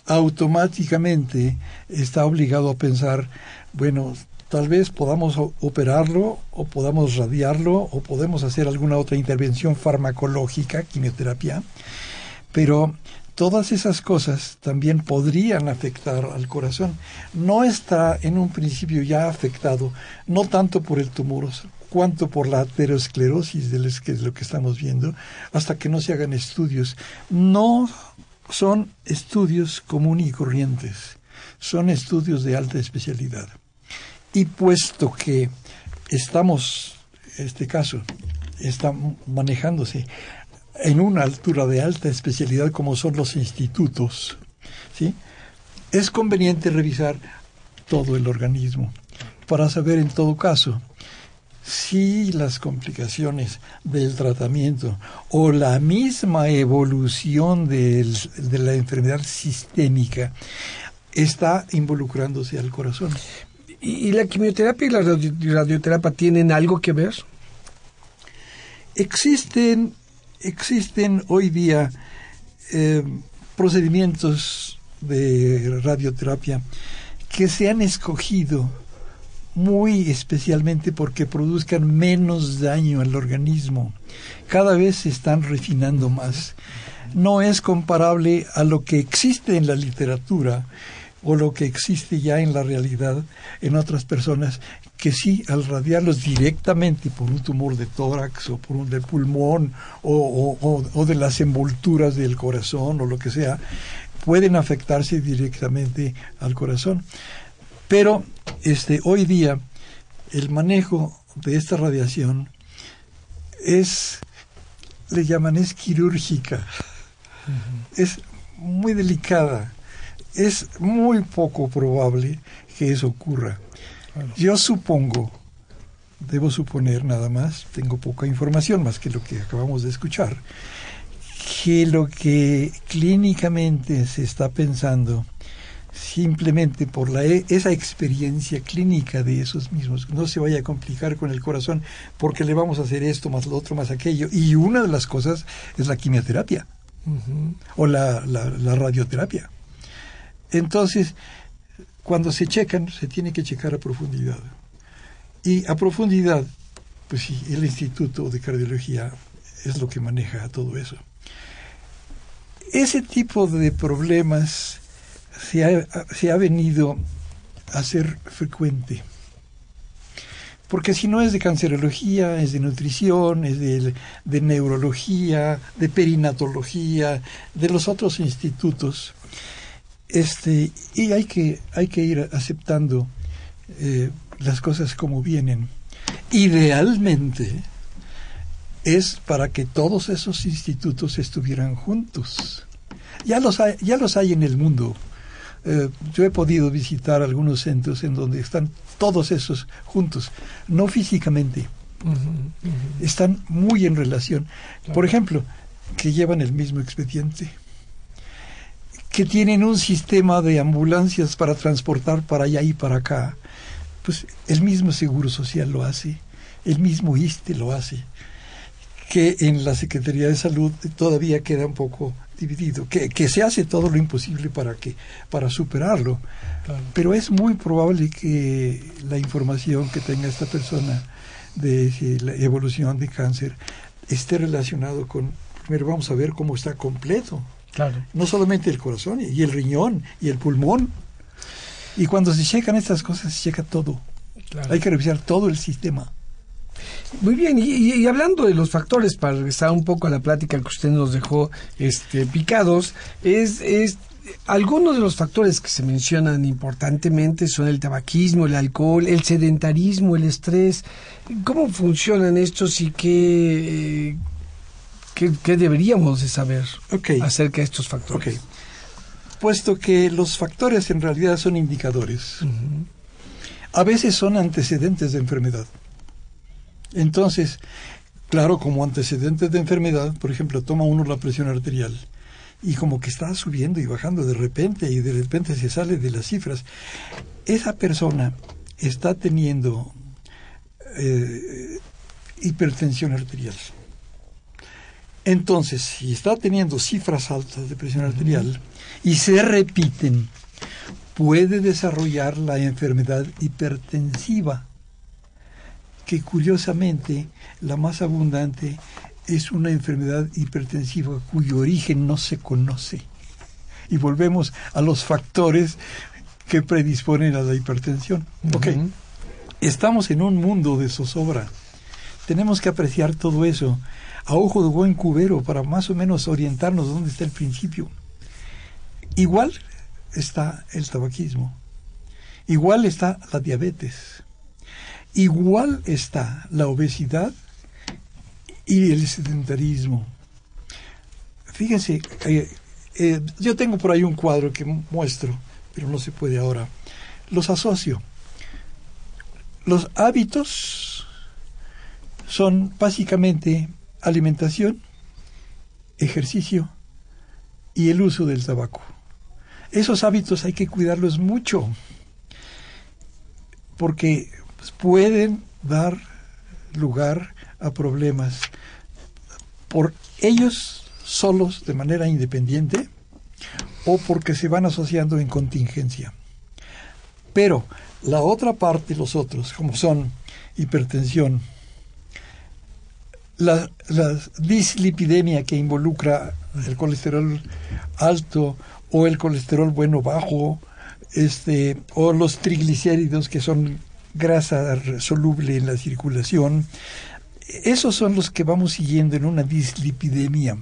automáticamente está obligado a pensar, bueno, tal vez podamos operarlo o podamos radiarlo o podemos hacer alguna otra intervención farmacológica, quimioterapia, pero todas esas cosas también podrían afectar al corazón. No está en un principio ya afectado, no tanto por el tumor, cuanto por la aterosclerosis de lo que estamos viendo, hasta que no se hagan estudios. No son estudios comunes y corrientes, son estudios de alta especialidad. Y puesto que estamos, este caso, está manejándose en una altura de alta especialidad como son los institutos, ¿sí? es conveniente revisar todo el organismo para saber en todo caso si las complicaciones del tratamiento o la misma evolución de la enfermedad sistémica está involucrándose al corazón. ¿Y, la quimioterapia y la radioterapia tienen algo que ver? Existen existen hoy día eh, procedimientos de radioterapia que se han escogido muy especialmente porque produzcan menos daño al organismo. Cada vez se están refinando más. No es comparable a lo que existe en la literatura o lo que existe ya en la realidad en otras personas que sí, al radiarlos directamente por un tumor de tórax o por un de pulmón o, de las envolturas del corazón o lo que sea, pueden afectarse directamente al corazón. Pero este, hoy día el manejo de esta radiación es, le llaman, es quirúrgica, es muy delicada, es muy poco probable que eso ocurra. Yo supongo, debo suponer nada más, tengo poca información más que lo que acabamos de escuchar, que lo que clínicamente se está pensando, simplemente por la, e, esa experiencia clínica de esos mismos, no se vaya a complicar con el corazón porque le vamos a hacer esto, más lo otro, más aquello. Y una de las cosas es la quimioterapia o la radioterapia. Entonces, cuando se checan, se tiene que checar a profundidad. Y a profundidad, pues sí, el Instituto de Cardiología es lo que maneja todo eso. Ese tipo de problemas se ha, venido a ser frecuente. Porque si no es de cancerología, es de nutrición, es de neurología, de perinatología, de los otros institutos. Este, y hay que, hay que ir aceptando eh, las cosas como vienen. Idealmente es para que todos esos institutos estuvieran juntos. Ya los hay, ya los hay en el mundo. Eh, yo he podido visitar algunos centros en donde están todos esos juntos, no físicamente, están muy en relación. Por ejemplo, que llevan el mismo expediente, que tienen un sistema de ambulancias para transportar para allá y para acá. Pues el mismo Seguro Social lo hace, el mismo ISTE lo hace, que en la Secretaría de Salud todavía queda un poco dividido, que, que se hace todo lo imposible para que para superarlo. Pero es muy probable que la información que tenga esta persona de la evolución de cáncer esté relacionado con, primero vamos a ver cómo está completo. Claro. No solamente el corazón y el riñón y el pulmón. Y cuando se checan estas cosas, se checa todo. Hay que revisar todo el sistema. Muy bien, y, hablando de los factores, para regresar un poco a la plática que usted nos dejó este, picados, es, es algunos de los factores que se mencionan importantemente son el tabaquismo, el alcohol, el sedentarismo, el estrés. ¿Cómo funcionan estos y qué, qué, deberíamos de saber acerca de estos factores? Puesto que los factores en realidad son indicadores, a veces son antecedentes de enfermedad. Entonces, claro, como antecedentes de enfermedad, por ejemplo, toma uno la presión arterial y como que está subiendo y bajando de repente y de repente se sale de las cifras. Esa persona está teniendo eh, hipertensión arterial. Entonces, si está teniendo cifras altas de presión arterial y se repiten, puede desarrollar la enfermedad hipertensiva que curiosamente la más abundante es una enfermedad hipertensiva cuyo origen no se conoce. Y volvemos a los factores que predisponen a la hipertensión. Ok, estamos en un mundo de zozobra. Tenemos que apreciar todo eso a ojo de buen cubero para más o menos orientarnos dónde está el principio. Igual está el tabaquismo. Igual está la diabetes. Igual está la obesidad y el sedentarismo. Fíjense, eh, eh, yo tengo por ahí un cuadro que muestro, pero no se puede ahora. Los asocio. Los hábitos son básicamente alimentación, ejercicio y el uso del tabaco. Esos hábitos hay que cuidarlos mucho porque pues, pueden dar lugar a problemas por ellos solos de manera independiente o porque se van asociando en contingencia. Pero la otra parte, los otros, como son hipertensión, la, la, dislipidemia que involucra el colesterol alto o el colesterol bueno bajo, este, o los triglicéridos que son grasa soluble en la circulación, esos son los que vamos siguiendo en una dislipidemia.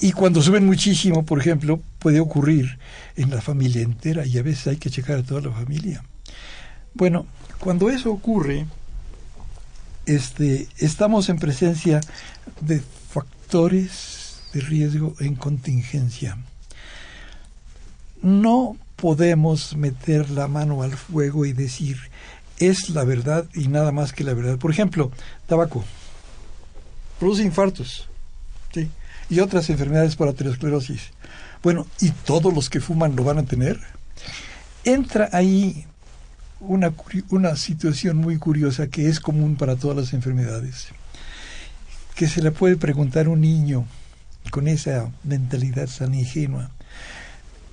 Y cuando suben muchísimo, por ejemplo, puede ocurrir en la familia entera y a veces hay que checar a toda la familia. Bueno, cuando eso ocurre, este, estamos en presencia de factores de riesgo en contingencia. No podemos meter la mano al fuego y decir es la verdad y nada más que la verdad. Por ejemplo, tabaco produce infartos y otras enfermedades por aterosclerosis. Bueno, ¿y todos los que fuman lo van a tener? Entra ahí una, una situación muy curiosa que es común para todas las enfermedades, que se le puede preguntar un niño con esa mentalidad tan ingenua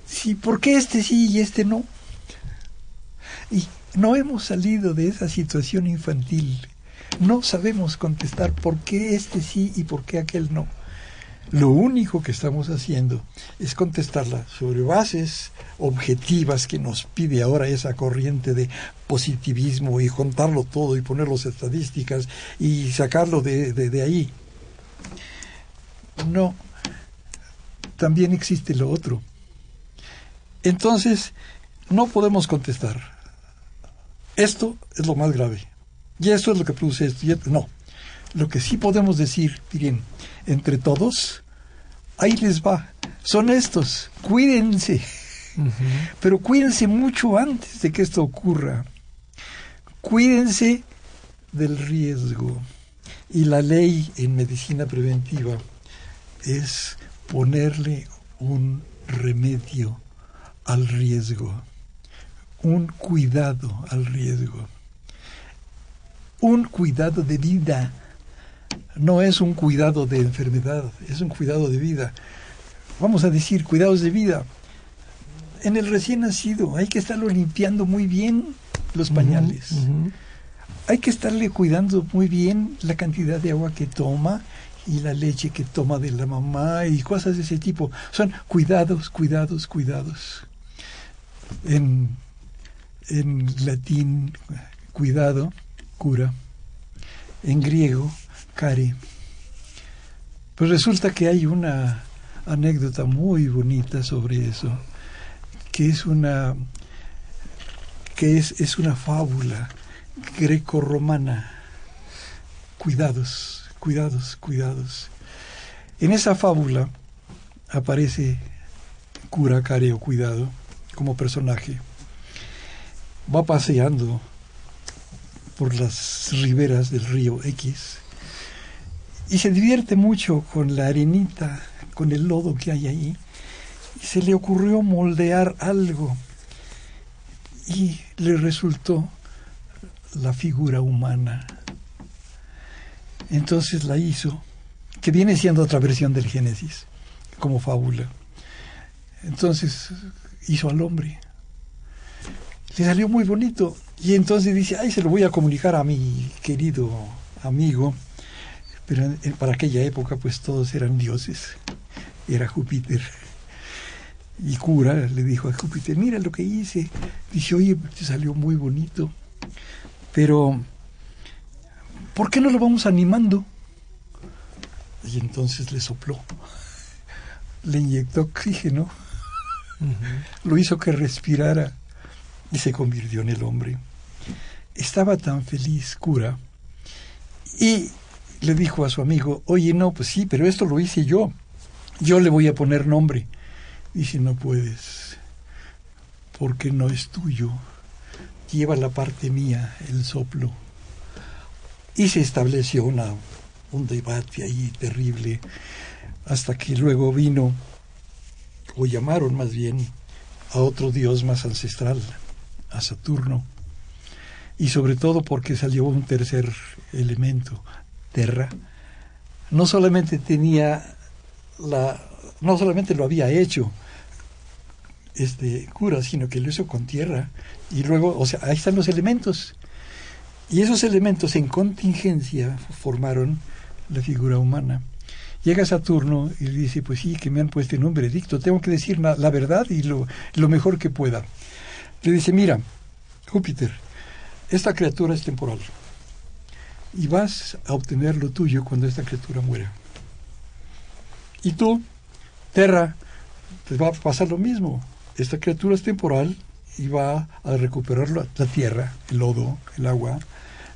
Sí, ¿por qué este sí y este no? Y no hemos salido de esa situación infantil. No sabemos contestar por qué este sí y por qué aquel no. Lo único que estamos haciendo es contestarla sobre bases objetivas que nos pide ahora esa corriente de positivismo y contarlo todo y poner las estadísticas y sacarlo de, de ahí. No, también existe lo otro. Entonces, no podemos contestar. Esto es lo más grave. Y esto es lo que produce esto. no. Lo que sí podemos decir, miren, entre todos, ahí les va. Son estos. Cuídense. Pero cuídense mucho antes de que esto ocurra. Cuídense del riesgo. Y la ley en medicina preventiva es ponerle un remedio al riesgo un cuidado al riesgo, un cuidado de vida. No es un cuidado de enfermedad, es un cuidado de vida. Vamos a decir, cuidados de vida. En el recién nacido hay que estarlo limpiando muy bien los pañales. Hay que estarle cuidando muy bien la cantidad de agua que toma y la leche que toma de la mamá y cosas de ese tipo. Son cuidados, cuidados, cuidados. En en latín cuidado, cura, en griego, cari. Pues resulta que hay una anécdota muy bonita sobre eso, que es una que es, es una fábula greco-romana. Cuidados, cuidados, cuidados. En esa fábula aparece cura, care o cuidado como personaje va paseando por las riberas del río X y se divierte mucho con la arenita, con el lodo que hay ahí. Y se le ocurrió moldear algo y le resultó la figura humana. Entonces la hizo, que viene siendo otra versión del Génesis, como fábula. Entonces hizo al hombre le salió muy bonito. Y entonces dice, ay, se lo voy a comunicar a mi querido amigo. Pero para aquella época, pues todos eran dioses. Era Júpiter. Y cura le dijo a Júpiter, mira lo que hice. Dice, oye, te salió muy bonito. Pero, ¿por qué no lo vamos animando? Y entonces le sopló. Le inyectó oxígeno. Lo hizo que respirara y se convirtió en el hombre. Estaba tan feliz, cura, y le dijo a su amigo, oye, no, pues sí, pero esto lo hice yo, yo le voy a poner nombre. Dice, no puedes, porque no es tuyo, lleva la parte mía, el soplo. Y se estableció una, un debate ahí terrible, hasta que luego vino, o llamaron más bien, a otro dios más ancestral, a Saturno y sobre todo porque salió un tercer elemento, No solamente tenía la, no solamente lo había hecho este cura, sino que lo hizo con tierra y luego, o sea, ahí están los elementos y esos elementos en contingencia formaron la figura humana. Llega Saturno y dice, pues sí, que me han puesto en un veredicto, tengo que decir la, verdad y lo mejor que pueda le dice, mira, Júpiter, esta criatura es temporal y vas a obtener lo tuyo cuando esta criatura muera. Y tú, Terra, te va a pasar lo mismo. Esta criatura es temporal y va a recuperar la, tierra, el lodo, el agua,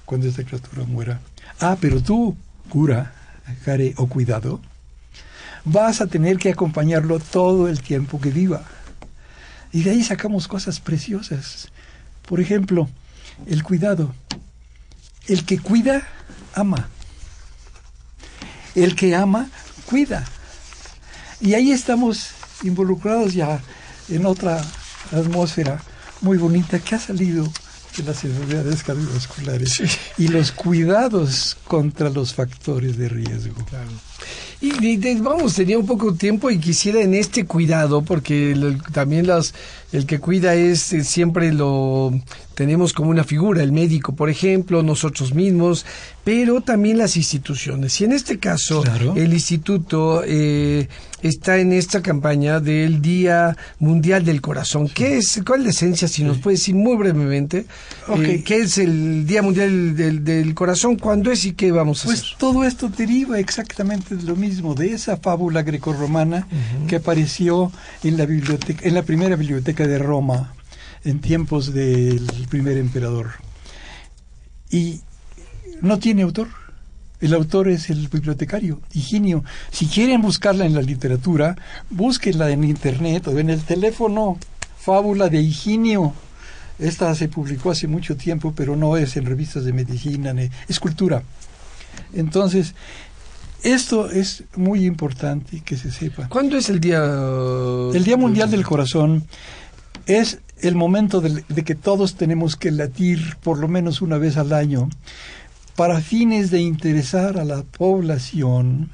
cuando esta criatura muera. Ah, pero tú, cura, care o cuidado, vas a tener que acompañarlo todo el tiempo que viva. Y de ahí sacamos cosas preciosas. Por ejemplo, el cuidado. El que cuida, ama. El que ama, cuida. Y ahí estamos involucrados ya en otra atmósfera muy bonita que ha salido de las enfermedades cardiovasculares y los cuidados contra los factores de riesgo. Y, vamos, tenía un poco de tiempo y quisiera en este cuidado, porque también las, el que cuida es eh, siempre lo tenemos como una figura, el médico, por ejemplo, nosotros mismos, pero también las instituciones. Y en este caso, el instituto eh, está en esta campaña del Día Mundial del Corazón. ¿Qué es, cuál es la esencia, si nos puede decir muy brevemente, eh, qué es el Día Mundial del, Corazón, cuándo es y qué vamos a pues hacer? Pues todo esto deriva exactamente de lo mismo, de esa fábula grecorromana que apareció en la, biblioteca, en la primera biblioteca de Roma en tiempos del primer emperador. Y no tiene autor el autor es el bibliotecario, Higinio. Si quieren buscarla en la literatura, búsquenla en internet o en el teléfono. Fábula de Higinio. Esta se publicó hace mucho tiempo, pero no es en revistas de medicina, es cultura. Entonces, esto es muy importante que se sepa. ¿Cuándo es el Día? El Día Mundial del Corazón es el momento de, que todos tenemos que latir por lo menos una vez al año para fines de interesar a la población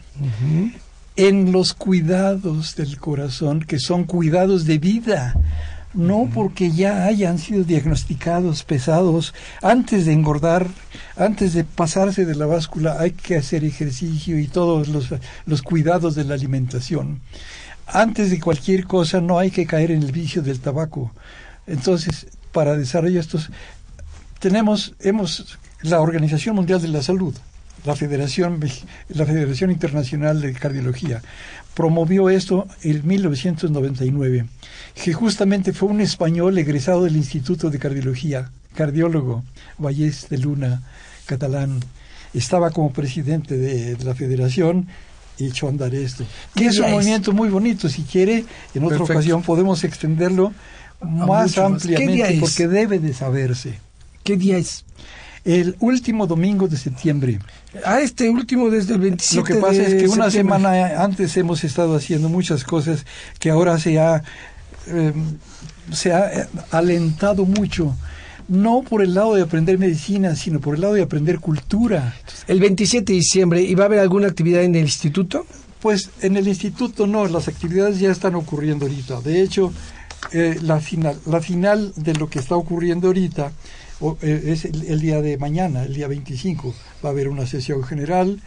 en los cuidados del corazón, que son cuidados de vida, no porque ya hayan sido diagnosticados pesados. Antes de engordar, antes de pasarse de la báscula, hay que hacer ejercicio y todos los, los cuidados de la alimentación. Antes de cualquier cosa, no hay que caer en el vicio del tabaco. Entonces, para desarrollar estos, tenemos, hemos la Organización Mundial de la Salud, la Federación, la Federación Internacional de Cardiología, promovió esto en 1999, que justamente fue un español egresado del Instituto de Cardiología, cardiólogo, Vallés de Luna, catalán, estaba como presidente de, la federación y echó a andar esto. Que es un movimiento muy bonito, si quiere, en otra ocasión podemos extenderlo más ampliamente porque debe de saberse. ¿Qué día es? el último domingo de septiembre. Ah, este último desde el 27 Lo que pasa es que una semana antes hemos estado haciendo muchas cosas que ahora se ha, em, se ha eh, alentado mucho. No por el lado de aprender medicina, sino por el lado de aprender cultura. El 27 de diciembre, ¿y va a haber alguna actividad en el instituto? Pues en el instituto no, las actividades ya están ocurriendo ahorita. De hecho, eh, la, final, la final de lo que está ocurriendo ahorita es el, día de mañana, el día 25, va a haber una sesión general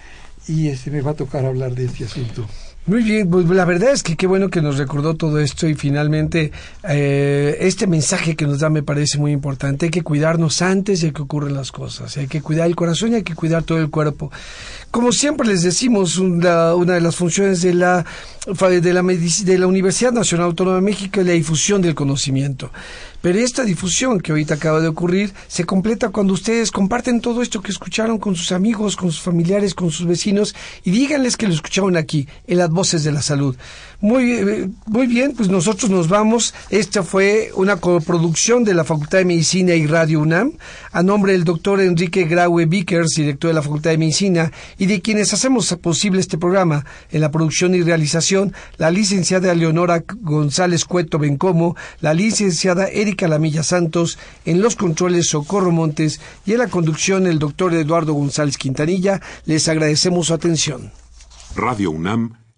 y este me va a tocar hablar de este asunto. Muy bien, pues la verdad es que qué bueno que nos recordó todo esto y finalmente eh, este mensaje que nos da me parece muy importante. Hay que cuidarnos antes de que ocurran las cosas. Hay que cuidar el corazón y hay que cuidar todo el cuerpo. Como siempre les decimos, una, una de las funciones de la, de, la, de la Universidad Nacional Autónoma de México es la difusión del conocimiento. Pero esta difusión que ahorita acaba de ocurrir se completa cuando ustedes comparten todo esto que escucharon con sus amigos, con sus familiares, con sus vecinos y díganles que lo escucharon aquí, en las voces de la salud. Muy, eh, muy bien, pues nosotros nos vamos. Esta fue una coproducción de la Facultad de Medicina y Radio UNAM, a nombre del doctor Enrique Graue Vickers, director de la Facultad de Medicina, y de quienes hacemos posible este programa. En la producción y realización, la licenciada Leonora González Cueto Bencomo, la licenciada Erika Lamilla Santos, en los controles Socorro Montes y en la conducción el doctor Eduardo González Quintanilla. Les agradecemos su atención. Radio UNAM